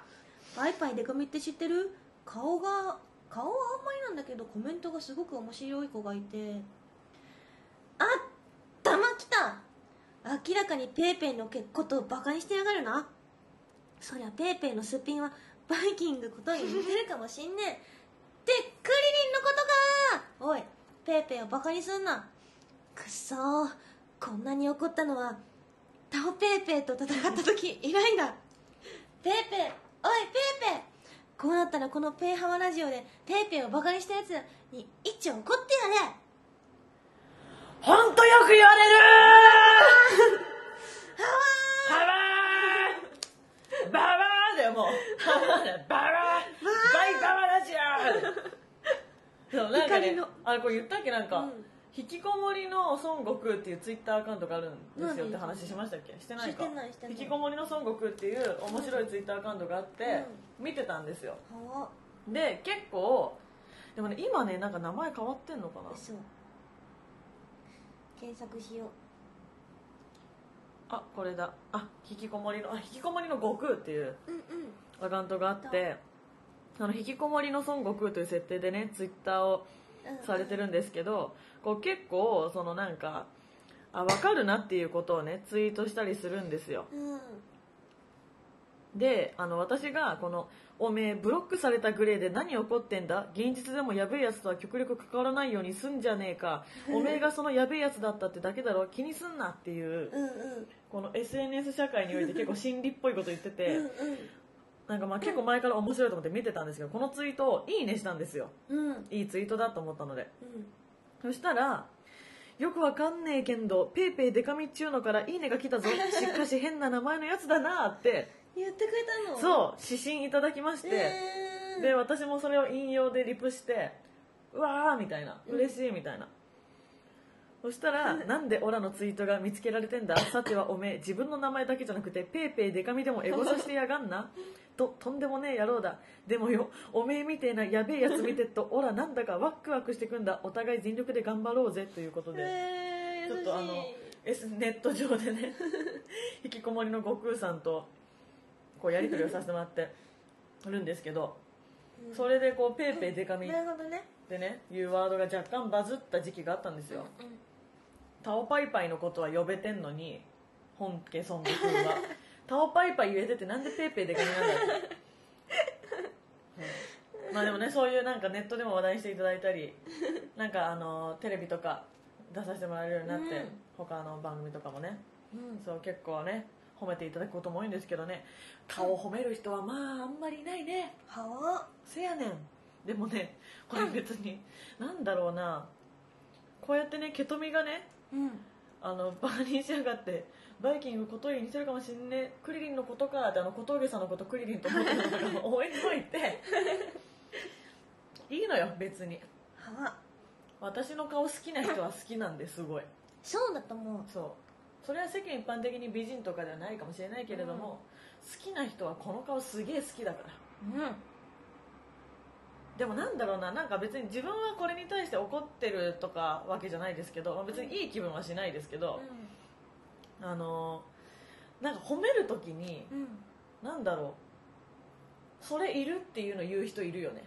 A: パイパイデカミって知ってる？顔が顔はあんまりなんだけどコメントがすごく面白い子がいて。あった。明らかにペーペーのことをバカにしてやがるな。そりゃペーペーのすっぴんはバイキングことに似てるかもしんねえ。ってクリリンのことか。おいペーペーをバカにすんな。くっそーこんなに怒ったのはタオペーペーと戦った時以来だ。ペーペーおいペーペーこうなったらこのペーハワラジオでペーペーをバカにしたやつに一応怒ってやれ。
B: 本当よく言われる。ハワーババーだよもう。ハワーだよババーバイババラジオ。でもなんかねあれこれ言ったっけなんか、
A: うん。
B: 引きこもりの孫悟空っていうツイッターアカウントがあるんですよ
A: 何
B: って話しましたっけ？してないか？引きこもりの孫悟空っていう面白いツイッターアカウントがあって、見てたんですよ。
A: は
B: で結構でもね今ねなんか名前変わってんのかな？
A: 嘘検索しよう。
B: あこれだ。あ引きこもりのあ引きこもりの悟空っていうアカウントがあってあの引きこもりの孫悟空という設定でねツイッターを
A: うん
B: されてるんですけどこう結構そのなんかあ分かるなっていうことをねツイートしたりするんですよ。
A: うん
B: であの私がこの「おめえブロックされたグレーで何起こってんだ？現実でもやべえやつとは極力関わらないようにすんじゃねえか。おめえがそのやべえやつだったってだけだろ？気にすんな」っていう
A: うんうん。
B: この SNS 社会において結構心理っぽいこと言ってて、
A: うん
B: なんかまあ結構前から面白いと思って見てたんですけどこのツイートをいいねしたんですよ。
A: うん。うん
B: いいツイートだと思ったので。
A: うん。
B: そしたらよくわかんねえけんどペーペーデカミっちゅうのからいいねが来たぞ。しかし変な名前のやつだなって
A: 言ってくれたの？
B: そう指針いただきまして、
A: えー。
B: で私もそれを引用でリプしてうわーみたいな
A: うん。
B: 嬉しいみたいな、そしたら「なんでオラのツイートが見つけられてんだ？さてはおめえ自分の名前だけじゃなくてペーペーデカミでもエゴサしてやがんな」ととんでもねえ野郎だ。でもよおめえみてえなやべえやつ見てっとオラなんだかワクワクしてくんだ。お互い全力で頑張ろうぜ。ということで、
A: えー、
B: ちょっとあの S ネット上でね [LAUGHS] 引きこもりの悟空さんとこうやり取りをさせてもらってるんですけど
A: うん。
B: それでこうペーペーデカミ
A: なるほどね。
B: でねいうワードが若干バズった時期があったんですよ。タオパイパイのことは呼べてんのに本家孫悟空は [LAUGHS] タオパイパイ言えててなんでペーペーデカミなんだって、うん。まあでもねそういうなんかネットでも話題にしていただいたりなんかあのテレビとか出させてもらえるようになって、
A: うん。
B: 他の番組とかもね。
A: うん。
B: そう結構ね褒めていただくことも多いんですけどね。顔を褒める人はまああんまりいないね。
A: はわ
B: せやねん。でもねこれ別になんだろうな。こうやってねケトミがね
A: うん。
B: あのバカにしやがってバイキング小峠に似てるかもしんねえクリリンのことかってあの小峠さんのことクリリンと思ってるのとかも応援にも言って。いいのよ別に。
A: は。
B: 私の顔好きな人は好きなんですごい。
A: そうだと思う。
B: そうそれは世間一般的に美人とかではないかもしれないけれども、好きな人はこの顔すげえ好きだから。
A: うん。
B: でもなんだろうななんか別に自分はこれに対して怒ってるとかわけじゃないですけどまあ別にいい気分はしないですけど、あのなんか褒める時に
A: うん、うん、
B: なんだろうそれいるっていうの言う人いるよね。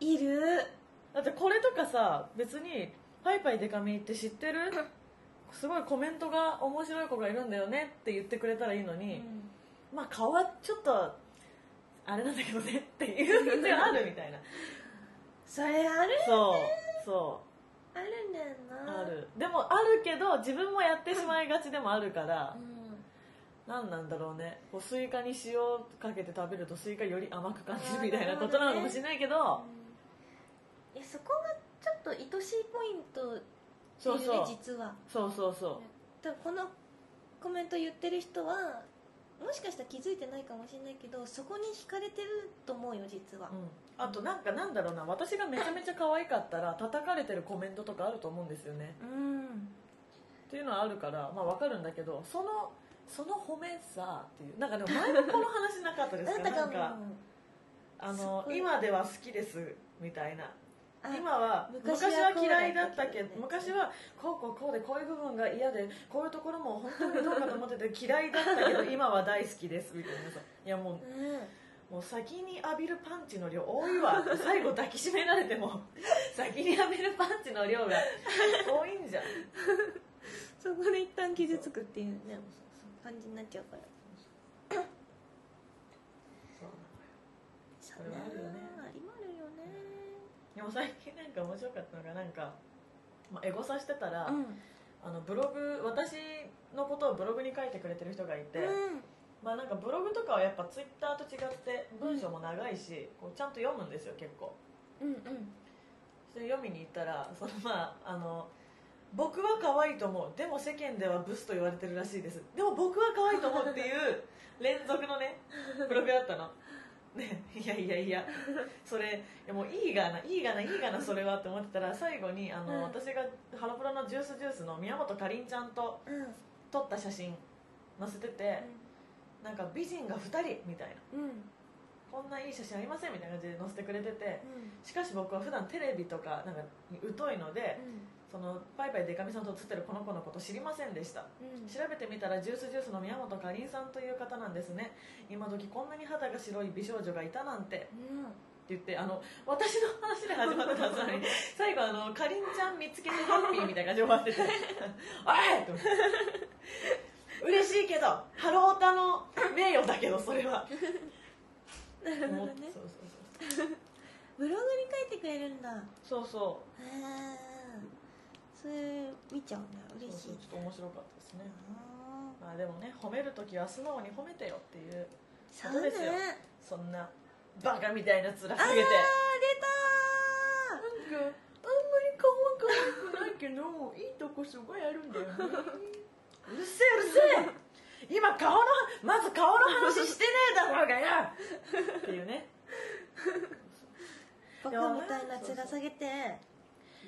A: いる。
B: だってこれとかさ別に「パイパイデカミって知ってる？[LAUGHS] すごいコメントが面白い子がいるんだよね」って言ってくれたらいいのに、まあ顔はちょっとあれなんだけどねっていうのがあるみたいな。
A: それある
B: そうそう。
A: あるんだよな。
B: ある。でもあるけど自分もやってしまいがちでもあるから
A: うん。
B: 何なんだろうね。こうスイカに塩かけて食べるとスイカより甘く感じるみたいなことなのかもしれないけど。
A: いやそこがちょっと愛しいポイント
B: そうそう。
A: 実は。
B: そうそうそ
A: 多分このコメント言ってる人はもしかしたら気づいてないかもしれないけどそこに惹かれてると思うよ実は。
B: う、うん、あとなんかなんだろうな私がめちゃめちゃ可愛かったら叩かれてるコメントとかあると思うんですよね。
A: うん。
B: っていうのはあるからまあわかるんだけどそのその褒めさっていうなんかでも前もこの話なかったですか [LAUGHS]
A: だったかも。
B: なんかあの今では好きですみたいな。
A: あ
B: 今は昔
A: 昔は
B: は嫌いだったけど昔はこうこうこうでこういう部分が嫌でこういうところも本当にどうかと思ってて嫌いだったけど [LAUGHS] 今は大好きですみたいなさ。いやもう
A: うん。
B: もう先に浴びるパンチの量多いわ。って最後抱きしめられても [LAUGHS] 先に浴びるパンチの量が多いんじゃん。[LAUGHS]
A: そこで一旦傷つくっていうね感じになっちゃうから。
B: そう
A: そう。
B: それはあるよねでも最近なんか面白かったのがなんか、まあ、エゴサしてたら、
A: うん。
B: あのブログ私のことをブログに書いてくれてる人がいて、
A: うん。
B: まあなんかブログとかはやっぱツイッターと違って文章も長いし、こうちゃんと読むんですよ結構。
A: うんうん。
B: それ読みに行ったらそのまああの僕は可愛いと思う。でも世間ではブスと言われてるらしいです。でも僕は可愛いと思うっていう連続のねブログだったのねいやいやいやそれいやもういいがないいがないいがなそれはって思ってたら最後にあの、
A: うん。
B: 私がハロプロのジュースジュースの宮本かりんちゃんと
A: うん。
B: 撮った写真載せてて、なんか美人が2人みたいな。
A: うん。うん
B: こんないい写真ありませんみたいな感じで載せてくれてて
A: うん。
B: しかし僕は普段テレビとかなんかに疎いので、そのパイパイデカミさんと写ってるこの子のこと知りませんでした。
A: うん。
B: 調べてみたらジュースジュースの宮本かりんさんという方なんですね。今時こんなに肌が白い美少女がいたなんて。って言ってあの私の話で始まってたのに [LAUGHS] 最後あのかりんちゃん見つけてハッピーみたいな感じで終わってて「おい!」と思って。嬉しいけどハロータの名誉だけどそれは。[LAUGHS]
A: なるほどね。
B: そうそうそう。[LAUGHS]
A: ブログに書いてくれるんだ。へ
B: そう。そ
A: えそれ見ちゃうんだ
B: う
A: 嬉しい
B: そうちょっと面白かったですね。
A: あ
B: まあでもね褒めるときは素直に褒めてよっていう
A: ーそう
B: そうですよ。
A: ね
B: そんなバカみたいな面下げて。
A: あー出た
B: なんかあんまり可愛くないけどいいとこすごいあるんだよね。[LAUGHS] うるせえうるせえ。今顔のまず顔の話してねえだろうがよ。っていうね。
A: ーバカみたいな面下げて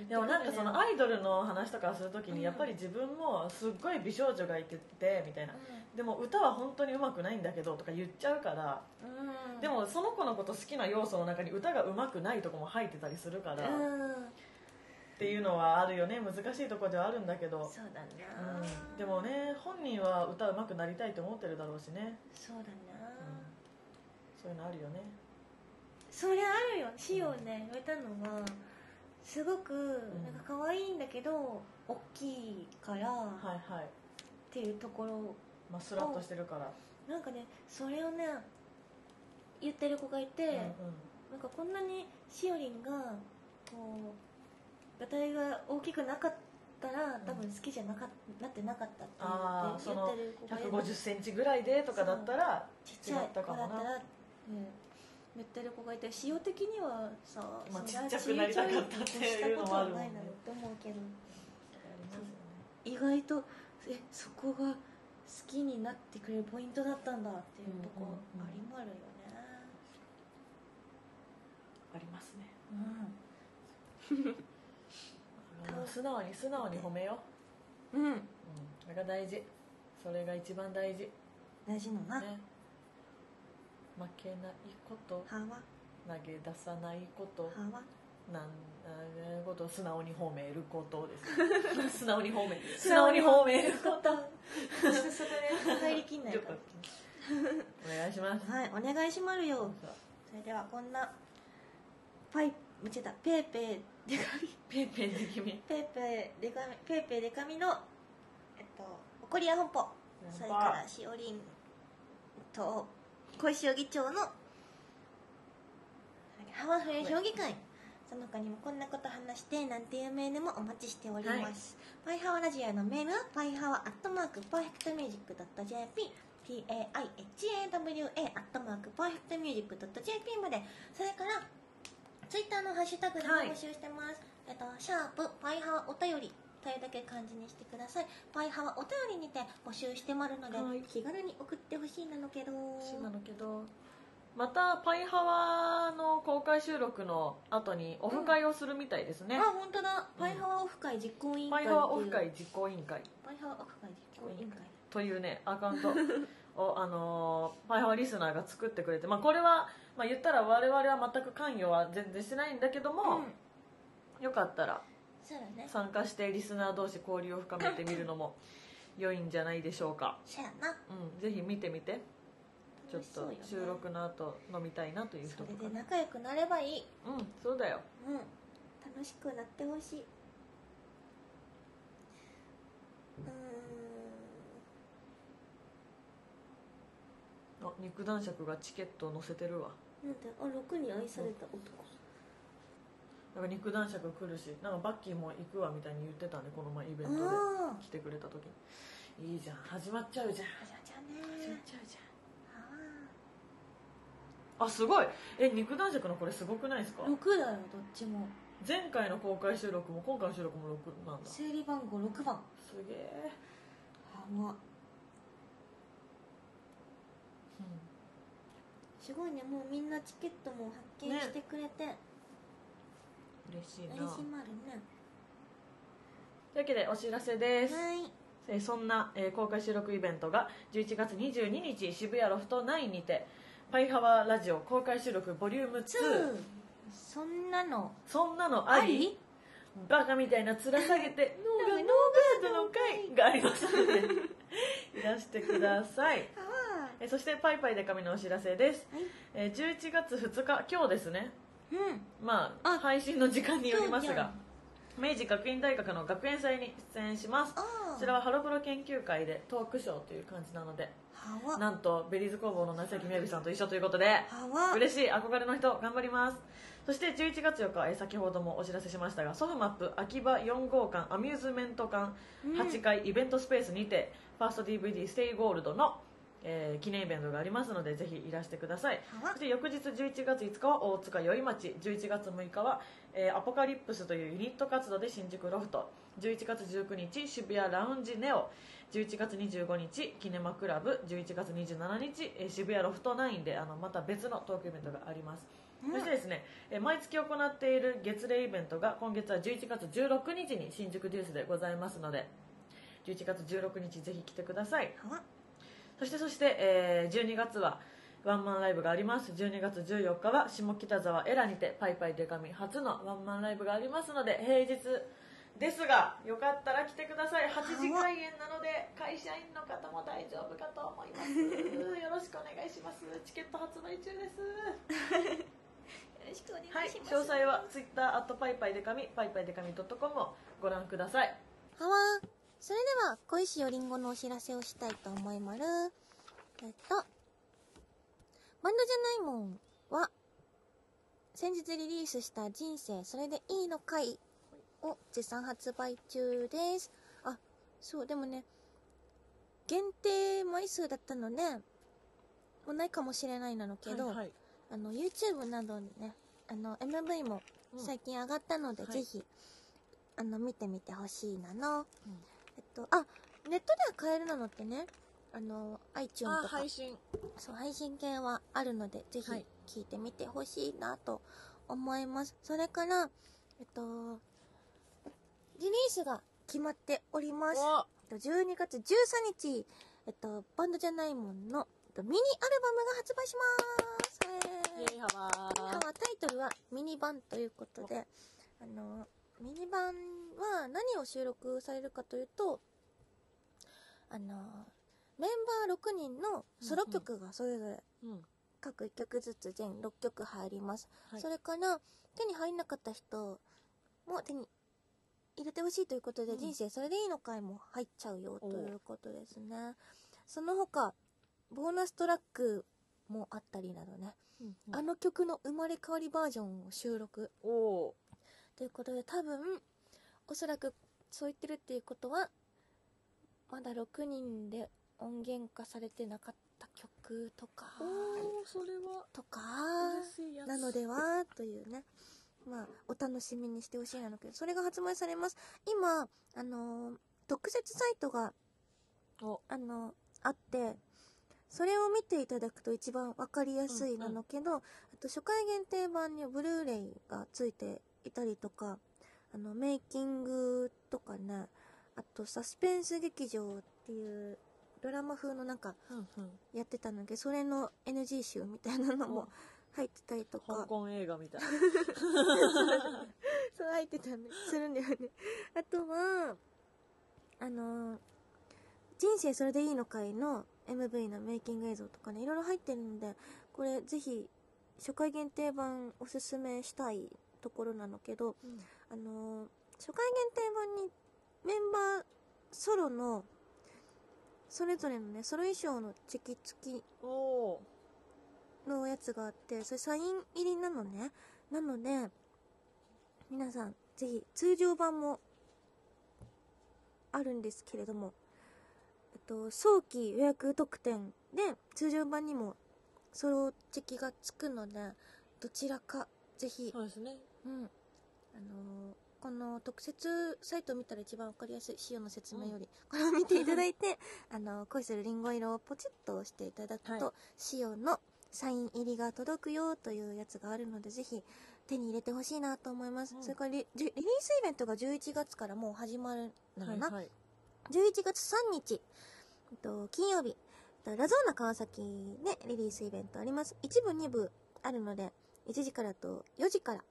B: でもなんかそのアイドルの話とかするときにやっぱり自分もすっごい美少女がいててみたいな。でも歌は本当に上手くないんだけどとか言っちゃうから
A: うん。
B: でもその子のこと好きな要素の中に歌が上手くないとこも入ってたりするから、
A: うん。
B: っていうのはあるよね。難しいところではあるんだけど、
A: そうだな。
B: うん、でもね本人は歌上手くなりたいと思ってるだろうしね、
A: そうだな。
B: そういうのあるよね。
A: それあるよ。シオね。言われたのがすごくなんか可愛いんだけど大きいから
B: はいはい。
A: っていうところ。
B: まあスラッとしてるから、
A: なんかねそれをね言ってる子がいて、
B: うんうん。
A: なんかこんなにしおりんがこうガタイが大きくなかったら多分好きじゃなかなってなかったって言ってる子がいる。
B: 1 5 0センチぐらいでとかだったら
A: ちっちゃい
B: 違ったか
A: だったら、うん、言ってる子がいて塩的にはさ、
B: まあちっちゃくなりたかったっていうのもあるもんね。
A: したことはないなって思う。けど
B: ね
A: 意外とえそこが好きになってくれるポイントだったんだっていうとこありまるよね。
B: ありますね。
A: う
B: うん。素直に素直に褒めよ
A: う。ん、うん、
B: う、うん、それが大事。それが一番大事。ね
A: 大事のな、
B: 負けないこと。
A: は？わ
B: 投げ出さないこと。
A: は？わ
B: なんなこと素直に褒めることです。[LAUGHS] 素直に褒め。素直に褒めること。
A: そこで入りきんないから。
B: お願いします。
A: はいお願いしまるよ。それではこんなパイ見てた。ペーペーデカミ
B: ペーペーで君
A: ペーペーデカミペーペーデカミのえっと怒りや本舗それからしおりんと小石尾議長のハワフエ評議会。その他にもこんなこと話してなんていうメールもお待ちしております、パイハワラジオのメールはパイハワアットマークパーフェクトミュージックドット JP PAIHAWA アットマークパーフェクトミュージックドット JP まで。それからツイッターのハッシュタグでも
B: はい
A: 募集してます、えっとシャープパイハワお便りというだけ漢字にしてください。パイハワお便りにて募集してまるので、
B: はい。
A: 気軽に送ってほしいなのけど。
B: なのけどまたパイハワの公開収録の後にオフ会をするみたいですね、
A: あ本当だ。パイハワオフ会実行委員会
B: パイハワオフ会実行委員会。
A: パイハワオフ会実行委員会。
B: というねアカウント。[LAUGHS] を、あのーパイハワリスナーが作ってくれて、まあ、これは、まあ、言ったら我々は全く関与は全然してないんだけども、よかったら
A: そうだね。
B: 参加してリスナー同士交流を深めてみるのも [LAUGHS] 良いんじゃないでしょうか、
A: そうやな。
B: うん、ぜひ見てみて。ちょっと収録の後飲みたいなという人
A: それで仲良くなればいい。
B: うんそうだよ。
A: うん。楽しくなってほしい。う
B: あ肉男爵がチケットを載せてるわ。
A: なんであ6に愛された男
B: なんか肉男爵来るしなんかバッキーも行くわみたいに言ってたねこの前イベントで。
A: あ
B: 来てくれた時。にいいじゃん。始まっちゃうじゃん。
A: あじゃあじゃあ
B: 始まっ
A: ね
B: ちゃうじ
A: あ
B: ゃん。あすごい。え肉男爵のこれすごくないですか？
A: ー6だよどっちも。
B: 前回の公開収録も今回の収録も6なんだ。す
A: 整理番号6番。
B: げえ、
A: はわ
B: う
A: すごいね。もうみんなチケットも発見してくれて、
B: ん、嬉しいな。
A: 嬉しまるね。
B: というわけでお知らせです、
A: はい。
B: えーそんな、えー公開収録イベントが11月22日渋谷ロフト9にてパイハワラジオ公開収録ボリューム2
A: 2そんなの。
B: そんなのあり？バカみたいな面下げて [LAUGHS] ノーガノーガードの会がありますので [LAUGHS] いらしてください。
A: あ
B: えーそしてぱいぱいでか美のお知らせです、
A: はい。
B: えー11月2日今日ですね
A: うん。
B: まあ
A: あ
B: 配信の時間によりますが明治学院大学の学園祭に出演します。
A: あ
B: こちらはハロプロ研究会でトークショーという感じなので
A: はわ。
B: なんと Berryz工房の夏焼雅さんと一緒ということで
A: はわ。
B: 嬉しい憧れの人頑張ります。そして11月4日えー先ほどもお知らせしましたがソフマップ秋葉4号館アミューズメント館
A: うん
B: 8階イベントスペースにてファースト DVD ステイゴールドの、えー記念イベントがありますのでぜひいらしてください。そして翌日11月5日は大塚宵町11月6日は、えーアポカリプスというユニット活動で新宿ロフト。11月19日渋谷ラウンジネオ。11月25日キネマクラブ。11月27日、えー渋谷ロフト9であのまた別のトークイベントがあります、
A: うん
B: そしてですね、えー毎月行っている月例イベントが今月は11月16日に新宿デュースでございますので11月16日ぜひ来てくださいそしてそして、えー12月はワンマンライブがあります。12月14日は下北沢エラにてパイパイデカミ初のワンマンライブがありますので平日ですがよかったら来てください。8時開演なので会社員の方も大丈夫かと思います。[LAUGHS] よろしくお願いします。チケット発売中です。
A: よろしくお願
B: はい
A: いします、
B: 詳細は Twitter アットパイパイデカミパイパイデカミ .com をご覧ください。
A: はわそれでは小石よりんごのお知らせをしたいと思いまるえっとバンドじゃないもんは先日リリースした「人生それでいいのかい」を絶賛発売中です。あそうでもね限定枚数だったのでもうないかもしれないなのけど、
B: はいはい。
A: あの YouTube などにねあの MV も
B: うん。
A: 最近上がったので、
B: はい。
A: ぜひあの見てみてほしいなの、
B: うん
A: えっとあネットでは買えるなのってねあの iTunes とか
B: 信
A: そう配信系はあるのでぜひ
B: はい
A: 聞いてみてほしいなと思います。それから、えっと、リリースが決まっております。
B: お
A: えっと12月13日、えっと、バンドじゃないもんの、えっと、ミニアルバムが発売します。
B: イエーイハワ
A: はタイトルはミニバンということで、あの、ミニバンは何を収録されるかというと、あの、メンバー6人のソロ曲がそれぞれ
B: うん。
A: 各1曲ずつ全6曲入ります。
B: はい。
A: それから、手に入んなかった人も手に入れてほしいということで、
B: うん。
A: 人生それでいいのかいも入っちゃうよと
B: お
A: いうことですね。その他、ボーナストラックもあったりなどね、
B: うん
A: あの曲の生まれ変わりバージョンを収録。
B: おお
A: ということで多分おそらくそう言ってるっていうことはまだ6人で音源化されてなかった曲とか
B: それは
A: とかなのではというね。まあお楽しみにしてほしいなのけどそれが発売されます。今あのー特設サイトが
B: お。
A: あのあってそれを見ていただくと一番わかりやすいなのけど、あと初回限定版にブルーレイがついていたりとかあのメイキングとかねあとサスペンス劇場っていうドラマ風のなんかやってたんだけどそれの NG 集みたいなのも入ってたりとか。
B: 香港映画みたい。[LAUGHS]
A: そう入ってたんでするんだよね。あとはあの人生それでいいのかいの MV のメイキング映像とかねいろいろ入ってるのでこれぜひ初回限定版おすすめしたいところなのけどあの初回限定版にメンバーソロのそれぞれのねソロ衣装のチェキ付きのやつがあってそれサイン入りなのね。なので皆さんぜひ通常版もあるんですけれども、えっと、早期予約特典で通常版にもソロチェキがつくのでどちらかぜひ、
B: そうですね
A: うん。あのーこの特設サイトを見たら一番わかりやすい塩の説明より、これを見ていただいて [LAUGHS] あの恋するリンゴ色をポチッと押していただくと、
B: は
A: 塩のサイン入りが届くよというやつがあるのでぜひ手に入れてほしいなと思います、
B: うん。
A: それからリリリースイベントが11月からもう始まるのかな、
B: はいはい。
A: 11月3日、えっと、金曜日、えっとラゾーナ川崎でリリースイベントあります。一部、二部あるので、1時からと4時から、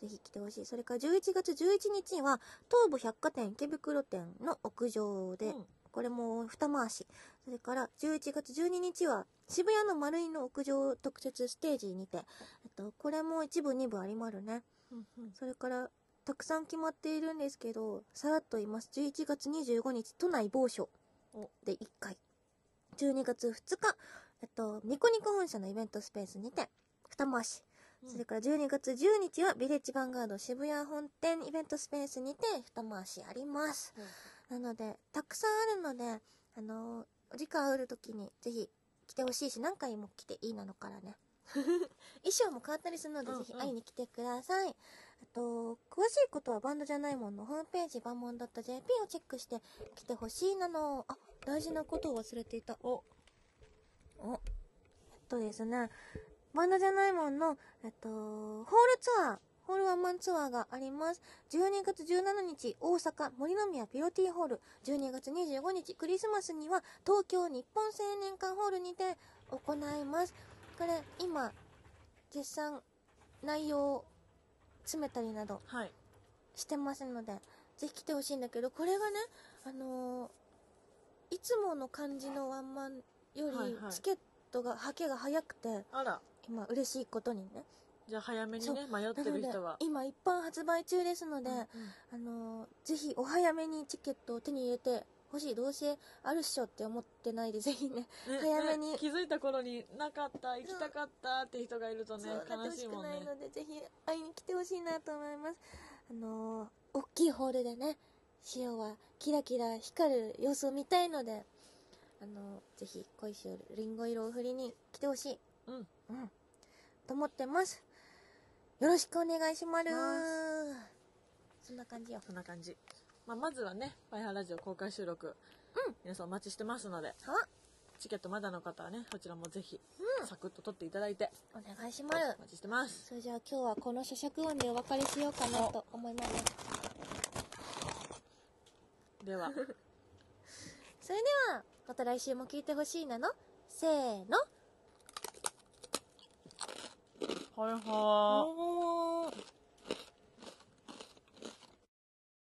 A: ぜひ来てほしい。それから11月11日は、東武百貨店池袋店の屋上で、
B: うん
A: これも二回し。それから11月12日は、渋谷の丸井の屋上特設ステージにて、えっと、これも一部、二部ありまるね。
B: うんうん
A: それから、たくさん決まっているんですけど、さらっと言います。11月25日、都内某所
B: お
A: で1回。12月2日、えっと、ニコニコ本社のイベントスペースにて、二回し。
B: うん
A: それから12月10日は、ビレッジヴァンガード渋谷本店イベントスペースにて、二回しあります。なので、たくさんあるので、あのお時間ある時にぜひ来てほしいし、何回も来ていいなのからね。[LAUGHS] 衣装も変わったりするので、
B: うんうん
A: ぜひ会いに来てください。あと、詳しいことはバンドじゃないもんのホームページ、バンモン .jp をチェックして来てほしいなの。あ、大事なことを忘れていた。
B: お
A: お、えっとですね、バンドじゃないもんの、えっと、ホールツアー、ホールワンマンツアーがあります。12月17日、大阪森の宮ピロティホール。12月25日、クリスマスには東京日本青年館ホールにて行います。これ、今、絶賛内容を詰めたりなど
B: はい
A: してますので、ぜひ来てほしいんだけど、これがね、あのーいつもの感じのワンマンよりチケットが、はけが早くて、
B: あら
A: 今嬉しいことにね。
B: じゃあ早めにね
A: そ
B: 迷ってる人は、
A: 今一般発売中ですので、
B: うんうん
A: あのーぜひお早めにチケットを手に入れてほしい。どうせあるっしょって思ってないで、ぜひね、
B: ね
A: 早めに
B: ね気づいた頃になかった行きたかったって人がいるとね悲
A: ほし
B: いもんね
A: ないので、ぜひ会いに来てほしいなと思います。あのー大きいホールでね、塩はキラキラ光る様子を見たいので、あのーぜひ恋しおるリンゴ色を振りに来てほしい。
B: うん
A: うん。と思ってます。よろしくお願いします。
B: ま
A: そんな感じよ。
B: そんな感じ、まあ、まずはね「パイハラジオ」公開収録、皆さんお待ちしてますので
A: は。
B: チケットまだの方はねこちらもぜひ
A: うん。
B: サクッと取っていただいて
A: お願いします。
B: お待ちしてます。
A: それじゃあ今日はこの咀嚼音でお別れしようかなと思います。
B: では。[LAUGHS]
A: それではまた来週も聞いてほしいなの？せーの
B: 好
A: 不好